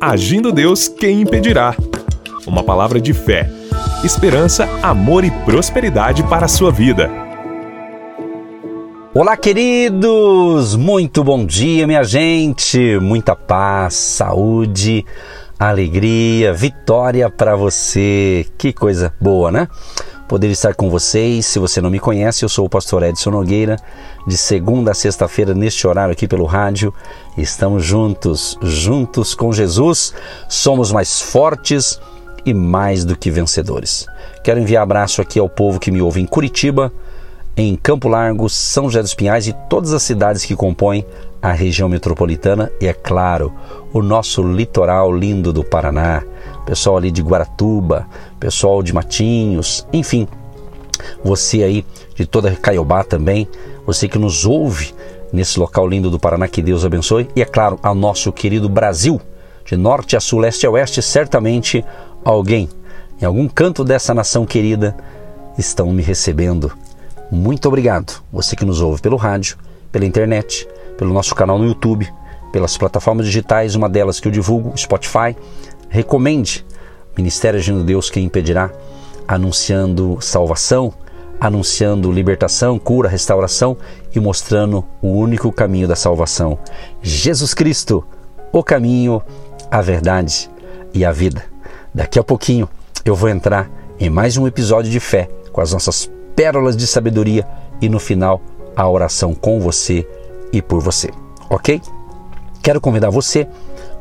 Agindo Deus, quem impedirá? Uma palavra de fé, esperança, amor e prosperidade para a sua vida. Olá, queridos! Muito bom dia, minha gente! Muita paz, saúde, alegria, vitória para você. Que coisa boa, né? Poder estar com vocês. Se você não me conhece, eu sou o pastor Edson Nogueira, de segunda a sexta-feira, neste horário aqui pelo rádio. Estamos juntos, juntos com Jesus. Somos mais fortes e mais do que vencedores. Quero enviar abraço aqui ao povo que me ouve em Curitiba, em Campo Largo, São José dos Pinhais e todas as cidades que compõem a região metropolitana e, é claro, o nosso litoral lindo do Paraná, pessoal ali de Guaratuba, pessoal de Matinhos, enfim, você aí de toda Caiobá também, você que nos ouve nesse local lindo do Paraná, que Deus abençoe, e é claro, ao nosso querido Brasil, de norte a sul, leste a oeste, certamente alguém em algum canto dessa nação querida estão me recebendo muito obrigado, você que nos ouve pelo rádio, pela internet, pelo nosso canal no YouTube, pelas plataformas digitais, uma delas que eu divulgo, Spotify. Recomende Ministério Agindo Deus Quem Impedirá, anunciando salvação, anunciando libertação, cura, restauração e mostrando o único caminho da salvação: Jesus Cristo, o caminho, a verdade e a vida. Daqui a pouquinho eu vou entrar em mais um episódio de fé com as nossas pérolas de sabedoria e no final a oração com você e por você, ok? Quero convidar você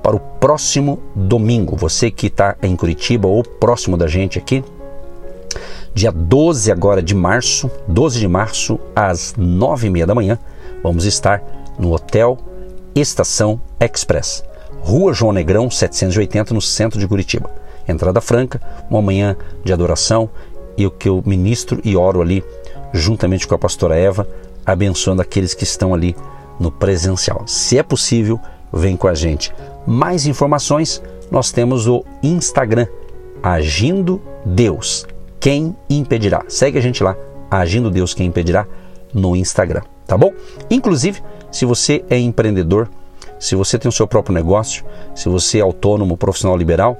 para o próximo domingo, você que está em Curitiba ou próximo da gente aqui, dia 12 agora de março, 12 de março, às 9 e meia da manhã, vamos estar no Hotel Estação Express, Rua João Negrão 780, no centro de Curitiba. Entrada franca, uma manhã de adoração e o que eu ministro e oro ali, juntamente com a pastora Eva, abençoando aqueles que estão ali no presencial. Se é possível, vem com a gente. Mais informações, nós temos o Instagram, Agindo Deus. Quem impedirá? Segue a gente lá, Agindo Deus, quem impedirá, no Instagram, tá bom? Inclusive, se você é empreendedor, se você tem o seu próprio negócio, se você é autônomo, profissional liberal,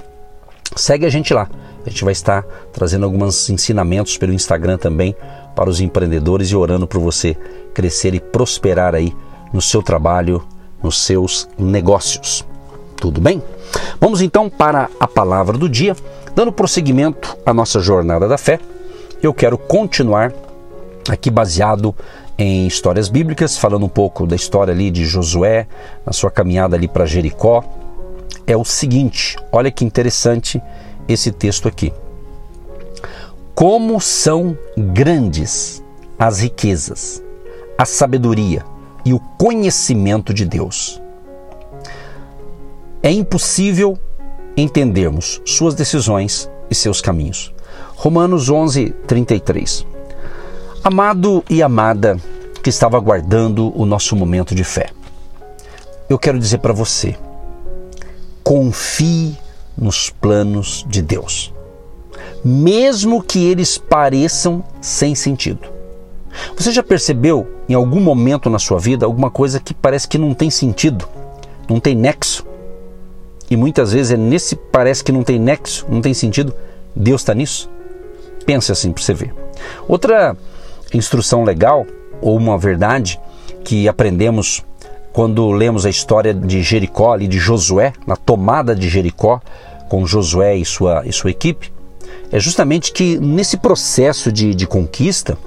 segue a gente lá. A gente vai estar trazendo alguns ensinamentos pelo Instagram também para os empreendedores e orando por você crescer e prosperar aí no seu trabalho, nos seus negócios. Tudo bem? Vamos então para a palavra do dia, dando prosseguimento à nossa jornada da fé. Eu quero continuar aqui baseado em histórias bíblicas, falando um pouco da história ali de Josué, na sua caminhada ali para Jericó. É o seguinte, olha que interessante esse texto aqui. Como são grandes as riquezas, a sabedoria e o conhecimento de Deus. É impossível entendermos suas decisões e seus caminhos. Romanos 11, 33. Amado e amada que estava aguardando o nosso momento de fé, eu quero dizer para você: confie nos planos de Deus, mesmo que eles pareçam sem sentido. Você já percebeu em algum momento na sua vida alguma coisa que parece que não tem sentido, não tem nexo? E muitas vezes é nesse parece que não tem nexo, não tem sentido, Deus está nisso? Pense assim para você ver. Outra instrução legal, ou uma verdade que aprendemos quando lemos a história de Jericó, ali de Josué, na tomada de Jericó, com Josué e sua, e sua equipe, é justamente que nesse processo de, de conquista,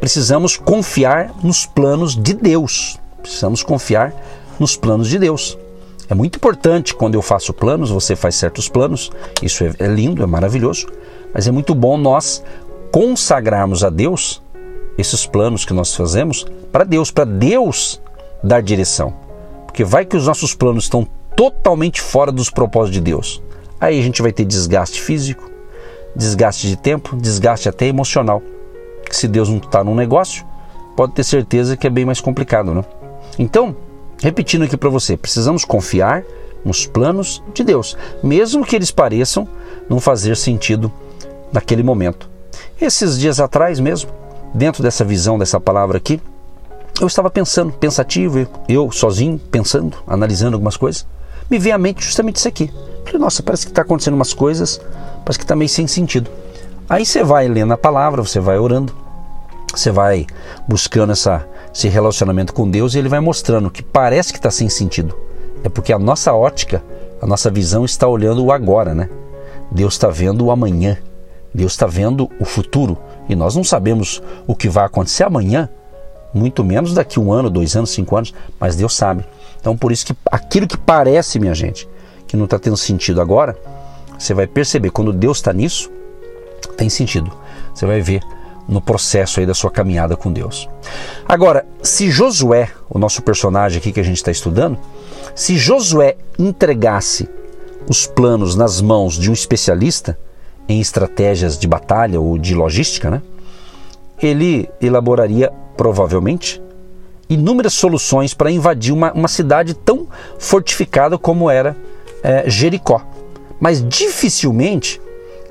precisamos confiar nos planos de Deus. Precisamos confiar nos planos de Deus. É muito importante quando eu faço planos, você faz certos planos, isso é, é lindo, é maravilhoso, mas é muito bom nós consagrarmos a Deus esses planos que nós fazemos para Deus, para Deus dar direção. Porque vai que os nossos planos estão totalmente fora dos propósitos de Deus. Aí a gente vai ter desgaste físico, desgaste de tempo, desgaste até emocional. Se Deus não está num negócio, pode ter certeza que é bem mais complicado, né? Então, repetindo aqui para você, precisamos confiar nos planos de Deus, mesmo que eles pareçam não fazer sentido naquele momento. Esses dias atrás mesmo, dentro dessa visão dessa palavra aqui, eu estava pensando, pensativo, eu sozinho, pensando, analisando algumas coisas. me veio à mente justamente isso aqui. Falei, nossa, parece que está acontecendo umas coisas, parece que está meio sem sentido. Aí você vai lendo a palavra, você vai orando, você vai buscando essa, esse relacionamento com Deus e ele vai mostrando que parece que está sem sentido. É porque a nossa ótica, a nossa visão está olhando o agora, né? Deus está vendo o amanhã, Deus está vendo o futuro e nós não sabemos o que vai acontecer amanhã, muito menos daqui um ano, dois anos, cinco anos, mas Deus sabe. Então por isso que aquilo que parece, minha gente, que não está tendo sentido agora, você vai perceber quando Deus está nisso, tem sentido. Você vai ver no processo aí da sua caminhada com Deus. Agora, se Josué, o nosso personagem aqui que a gente está estudando, se Josué entregasse os planos nas mãos de um especialista em estratégias de batalha ou de logística, né? Ele elaboraria provavelmente inúmeras soluções para invadir uma, uma cidade tão fortificada como era é, Jericó. Mas dificilmente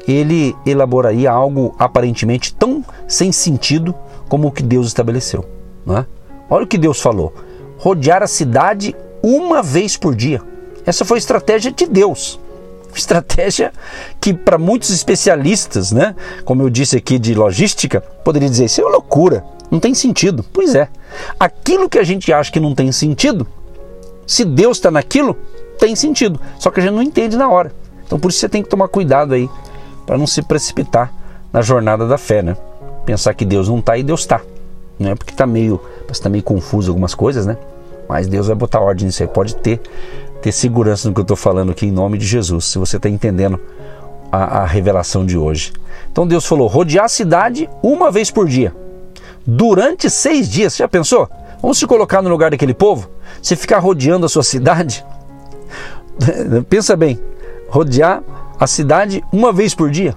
ele elaboraria algo aparentemente tão sem sentido como o que Deus estabeleceu. Né? Olha o que Deus falou: rodear a cidade uma vez por dia. Essa foi a estratégia de Deus. Estratégia que para muitos especialistas, né, como eu disse aqui de logística, poderia dizer isso é loucura, não tem sentido. Pois é, aquilo que a gente acha que não tem sentido, se Deus está naquilo, tem sentido. Só que a gente não entende na hora. Então por isso você tem que tomar cuidado aí para não se precipitar na jornada da fé, né? Pensar que Deus não está e Deus está. Não é porque está meio, está meio confuso algumas coisas, né? Mas Deus vai botar ordem nisso aí. Pode ter, ter segurança no que eu estou falando aqui em nome de Jesus, se você está entendendo a, a revelação de hoje. Então Deus falou: rodear a cidade uma vez por dia, durante seis dias. Você já pensou? Vamos se colocar no lugar daquele povo? Você ficar rodeando a sua cidade? Pensa bem, rodear a cidade uma vez por dia.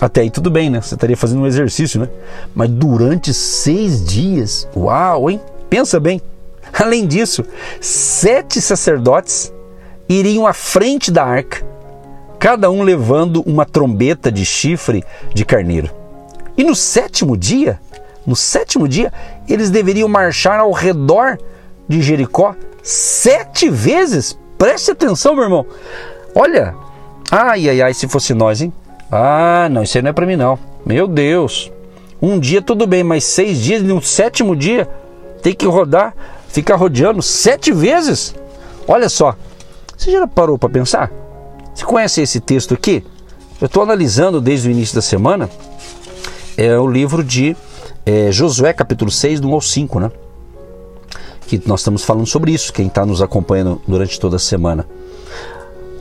Até aí tudo bem, né? Você estaria fazendo um exercício, né? Mas durante seis dias, uau, hein? Pensa bem. Além disso, sete sacerdotes iriam à frente da arca, cada um levando uma trombeta de chifre de carneiro. E no sétimo dia, no sétimo dia, eles deveriam marchar ao redor de Jericó sete vezes. Preste atenção, meu irmão. Olha, ai, ai, ai, se fosse nós, hein? Ah, não, isso aí não é para mim, não. Meu Deus. Um dia tudo bem, mas seis dias, no sétimo dia, tem que rodar ficar rodeando sete vezes. Olha só, você já parou para pensar? Você conhece esse texto aqui? Eu estou analisando desde o início da semana. É o livro de é, Josué, capítulo 6, do 1 ao 5, né? Que nós estamos falando sobre isso, quem está nos acompanhando durante toda a semana.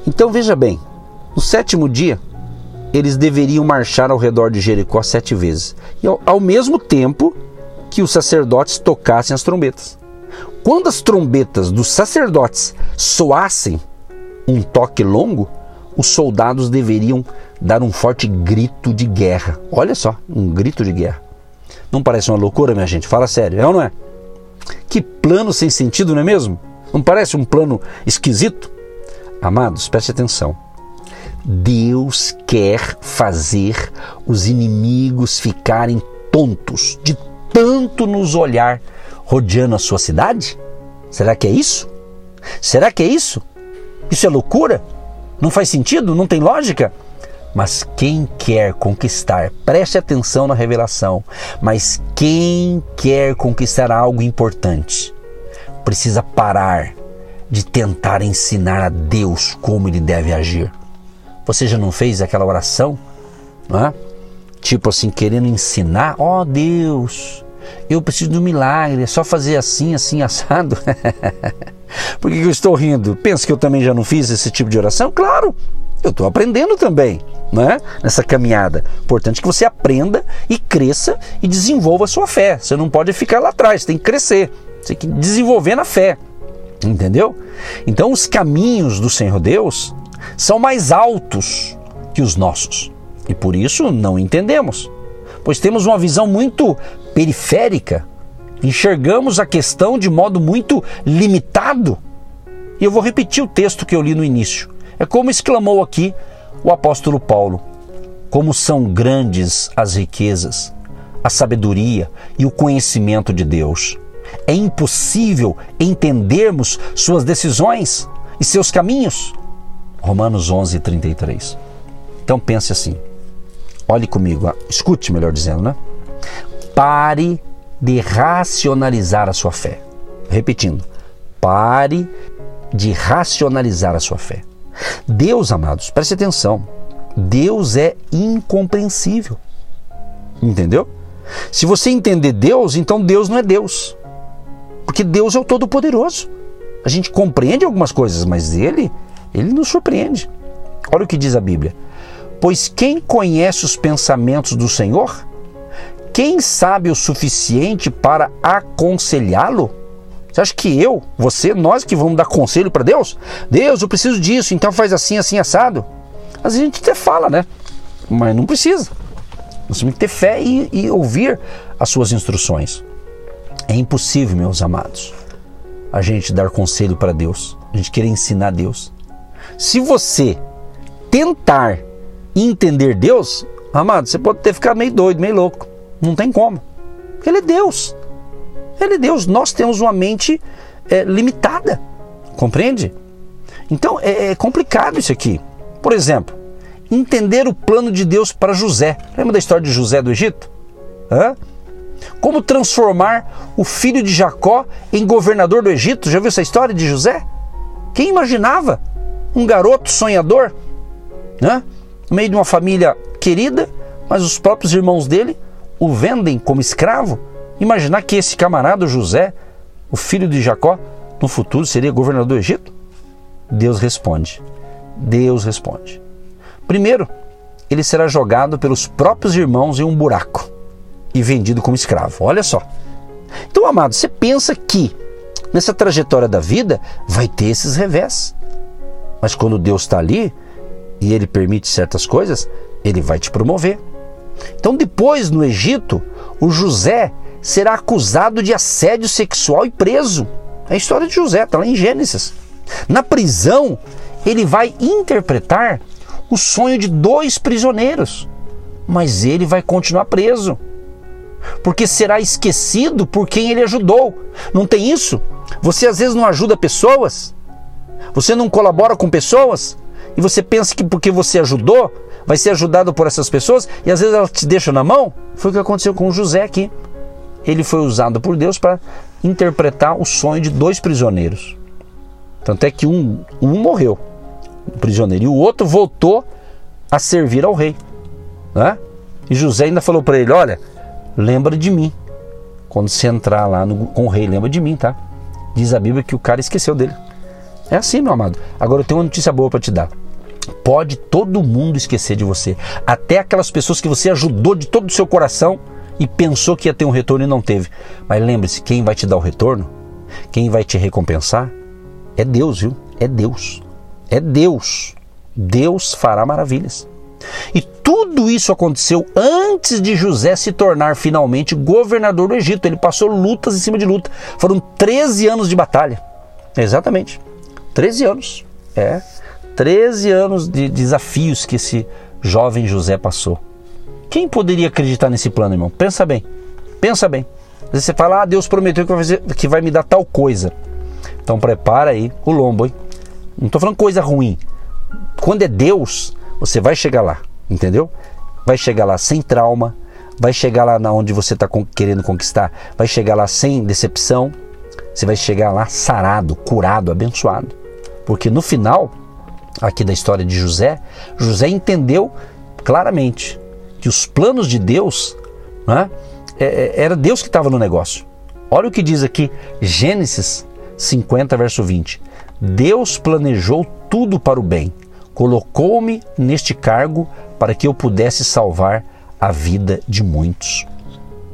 Então veja bem, no sétimo dia, eles deveriam marchar ao redor de Jericó sete vezes, e ao, ao mesmo tempo que os sacerdotes tocassem as trombetas. Quando as trombetas dos sacerdotes soassem um toque longo, os soldados deveriam dar um forte grito de guerra. Olha só, um grito de guerra. Não parece uma loucura, minha gente? Fala sério, é ou não é? Que plano sem sentido, não é mesmo? Não parece um plano esquisito? Amados, preste atenção. Deus quer fazer os inimigos ficarem tontos de tanto nos olhar rodeando a sua cidade? Será que é isso? Será que é isso? Isso é loucura? Não faz sentido? Não tem lógica? Mas quem quer conquistar, preste atenção na revelação, mas quem quer conquistar algo importante precisa parar de tentar ensinar a Deus como ele deve agir. Você já não fez aquela oração? Não é? Tipo assim, querendo ensinar, ó oh, Deus, eu preciso de um milagre, é só fazer assim, assim, assado. Por que eu estou rindo? Pensa que eu também já não fiz esse tipo de oração? Claro, eu estou aprendendo também, né? Nessa caminhada. Importante que você aprenda e cresça e desenvolva a sua fé. Você não pode ficar lá atrás, tem que crescer. Você tem que desenvolver na fé. Entendeu? Então os caminhos do Senhor Deus são mais altos que os nossos. E por isso não entendemos. Pois temos uma visão muito periférica, enxergamos a questão de modo muito limitado. E eu vou repetir o texto que eu li no início. É como exclamou aqui o apóstolo Paulo: Como são grandes as riquezas, a sabedoria e o conhecimento de Deus. É impossível entendermos suas decisões e seus caminhos? Romanos 11, 33. Então pense assim, olhe comigo, escute melhor dizendo, né? Pare de racionalizar a sua fé. Repetindo, pare de racionalizar a sua fé. Deus, amados, preste atenção, Deus é incompreensível. Entendeu? Se você entender Deus, então Deus não é Deus. Porque Deus é o Todo-Poderoso. A gente compreende algumas coisas, mas ele, ele nos surpreende. Olha o que diz a Bíblia. Pois quem conhece os pensamentos do Senhor? Quem sabe o suficiente para aconselhá-lo? Você acha que eu, você, nós que vamos dar conselho para Deus? Deus, eu preciso disso, então faz assim, assim, assado. Às vezes a gente até fala, né? Mas não precisa. Nós temos que ter fé e, e ouvir as suas instruções. É impossível, meus amados, a gente dar conselho para Deus, a gente querer ensinar Deus. Se você tentar entender Deus, amado, você pode ter ficado meio doido, meio louco. Não tem como. Ele é Deus. Ele é Deus. Nós temos uma mente é, limitada. Compreende? Então é, é complicado isso aqui. Por exemplo, entender o plano de Deus para José. Lembra da história de José do Egito? Hã? Como transformar o filho de Jacó em governador do Egito? Já viu essa história de José? Quem imaginava? Um garoto sonhador, né? no meio de uma família querida, mas os próprios irmãos dele o vendem como escravo. Imaginar que esse camarada José, o filho de Jacó, no futuro seria governador do Egito? Deus responde. Deus responde. Primeiro, ele será jogado pelos próprios irmãos em um buraco e vendido como escravo. Olha só. Então, amado, você pensa que nessa trajetória da vida vai ter esses revés. Mas quando Deus está ali e ele permite certas coisas, ele vai te promover. Então, depois no Egito, o José será acusado de assédio sexual e preso. É a história de José, está lá em Gênesis. Na prisão, ele vai interpretar o sonho de dois prisioneiros, mas ele vai continuar preso porque será esquecido por quem ele ajudou. Não tem isso? Você às vezes não ajuda pessoas, você não colabora com pessoas, e você pensa que porque você ajudou, vai ser ajudado por essas pessoas, e às vezes elas te deixam na mão. Foi o que aconteceu com José aqui. Ele foi usado por Deus para interpretar o sonho de dois prisioneiros. Tanto é que um, um morreu, o prisioneiro, e o outro voltou a servir ao rei. Né? E José ainda falou para ele: Olha, lembra de mim. Quando você entrar lá no, com o rei, lembra de mim, tá? Diz a Bíblia que o cara esqueceu dele. É assim, meu amado. Agora eu tenho uma notícia boa para te dar. Pode todo mundo esquecer de você. Até aquelas pessoas que você ajudou de todo o seu coração e pensou que ia ter um retorno e não teve. Mas lembre-se, quem vai te dar o retorno, quem vai te recompensar, é Deus, viu? É Deus. É Deus. Deus fará maravilhas. E tudo isso aconteceu antes de José se tornar finalmente governador do Egito. Ele passou lutas em cima de luta. Foram 13 anos de batalha. Exatamente. 13 anos. É. 13 anos de desafios que esse jovem José passou. Quem poderia acreditar nesse plano, irmão? Pensa bem. Pensa bem. Você fala, ah, Deus prometeu que vai, fazer, que vai me dar tal coisa. Então prepara aí o lombo, hein? Não estou falando coisa ruim. Quando é Deus, você vai chegar lá, entendeu? Vai chegar lá sem trauma, vai chegar lá na onde você está querendo conquistar, vai chegar lá sem decepção, você vai chegar lá sarado, curado, abençoado. Porque no final, aqui da história de José, José entendeu claramente que os planos de Deus, né, era Deus que estava no negócio. Olha o que diz aqui, Gênesis 50, verso 20. Deus planejou tudo para o bem colocou-me neste cargo para que eu pudesse salvar a vida de muitos.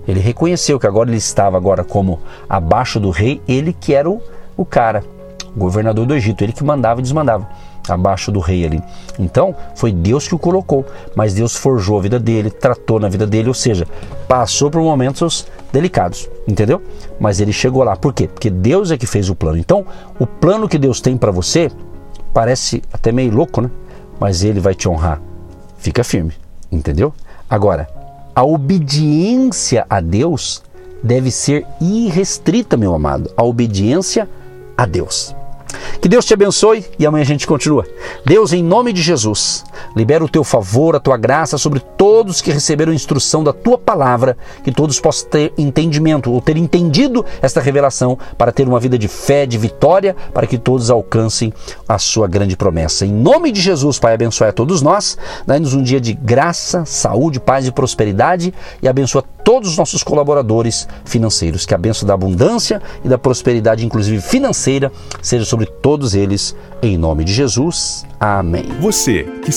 Ele reconheceu que agora ele estava agora como abaixo do rei, ele que era o, o cara, governador do Egito, ele que mandava e desmandava abaixo do rei ali. Então, foi Deus que o colocou, mas Deus forjou a vida dele, tratou na vida dele, ou seja, passou por momentos delicados, entendeu? Mas ele chegou lá. Por quê? Porque Deus é que fez o plano. Então, o plano que Deus tem para você Parece até meio louco, né? Mas ele vai te honrar. Fica firme, entendeu? Agora, a obediência a Deus deve ser irrestrita, meu amado. A obediência a Deus. Que Deus te abençoe e amanhã a gente continua. Deus, em nome de Jesus, libera o teu favor, a tua graça sobre todos que receberam instrução da tua palavra, que todos possam ter entendimento ou ter entendido esta revelação para ter uma vida de fé, de vitória, para que todos alcancem a sua grande promessa. Em nome de Jesus, Pai, abençoe a todos nós, dá-nos um dia de graça, saúde, paz e prosperidade e abençoa todos os nossos colaboradores financeiros. Que a benção da abundância e da prosperidade, inclusive financeira, seja sobre todos eles, em nome de Jesus. Amém. Você que